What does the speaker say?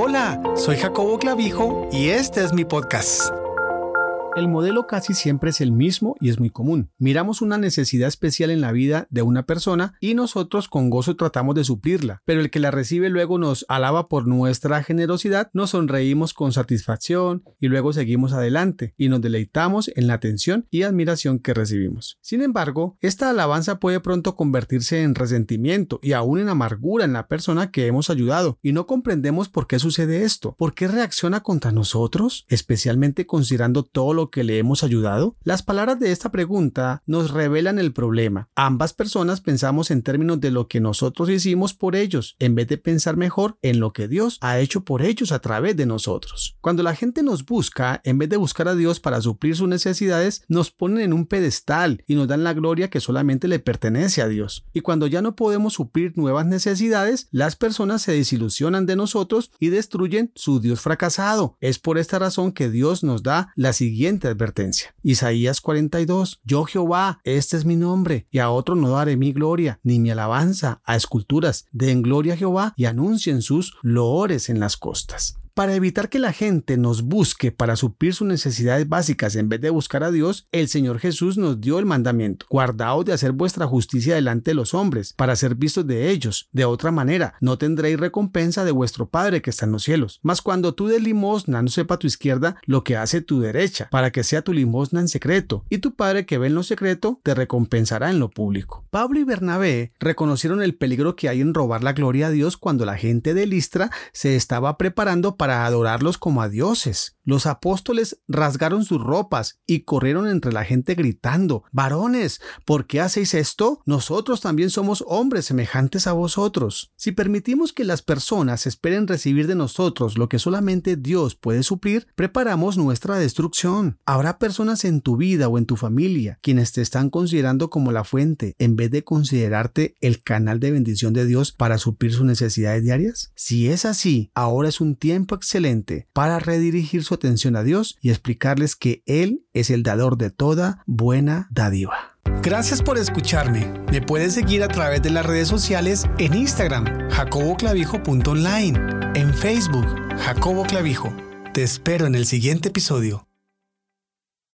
Hola, soy Jacobo Clavijo y este es mi podcast. El modelo casi siempre es el mismo y es muy común. Miramos una necesidad especial en la vida de una persona y nosotros con gozo tratamos de suplirla, pero el que la recibe luego nos alaba por nuestra generosidad, nos sonreímos con satisfacción y luego seguimos adelante y nos deleitamos en la atención y admiración que recibimos. Sin embargo, esta alabanza puede pronto convertirse en resentimiento y aún en amargura en la persona que hemos ayudado y no comprendemos por qué sucede esto, por qué reacciona contra nosotros, especialmente considerando todo lo que le hemos ayudado? Las palabras de esta pregunta nos revelan el problema. Ambas personas pensamos en términos de lo que nosotros hicimos por ellos, en vez de pensar mejor en lo que Dios ha hecho por ellos a través de nosotros. Cuando la gente nos busca, en vez de buscar a Dios para suplir sus necesidades, nos ponen en un pedestal y nos dan la gloria que solamente le pertenece a Dios. Y cuando ya no podemos suplir nuevas necesidades, las personas se desilusionan de nosotros y destruyen su Dios fracasado. Es por esta razón que Dios nos da la advertencia. Isaías 42, Yo Jehová, este es mi nombre, y a otro no daré mi gloria, ni mi alabanza a esculturas. Den gloria a Jehová y anuncien sus loores en las costas. Para evitar que la gente nos busque para suplir sus necesidades básicas en vez de buscar a Dios, el Señor Jesús nos dio el mandamiento, guardaos de hacer vuestra justicia delante de los hombres, para ser vistos de ellos. De otra manera, no tendréis recompensa de vuestro Padre que está en los cielos. Mas cuando tú des limosna, no sepa tu izquierda lo que hace tu derecha, para que sea tu limosna en secreto, y tu Padre que ve en lo secreto te recompensará en lo público. Pablo y Bernabé reconocieron el peligro que hay en robar la gloria a Dios cuando la gente de Listra se estaba preparando para para adorarlos como a dioses. Los apóstoles rasgaron sus ropas y corrieron entre la gente gritando, varones, ¿por qué hacéis esto? Nosotros también somos hombres semejantes a vosotros. Si permitimos que las personas esperen recibir de nosotros lo que solamente Dios puede suplir, preparamos nuestra destrucción. Habrá personas en tu vida o en tu familia quienes te están considerando como la fuente en vez de considerarte el canal de bendición de Dios para suplir sus necesidades diarias. Si es así, ahora es un tiempo excelente para redirigir su atención a Dios y explicarles que Él es el dador de toda buena dádiva. Gracias por escucharme. Me puedes seguir a través de las redes sociales en Instagram, jacoboclavijo.online, en Facebook, Jacobo Clavijo. Te espero en el siguiente episodio.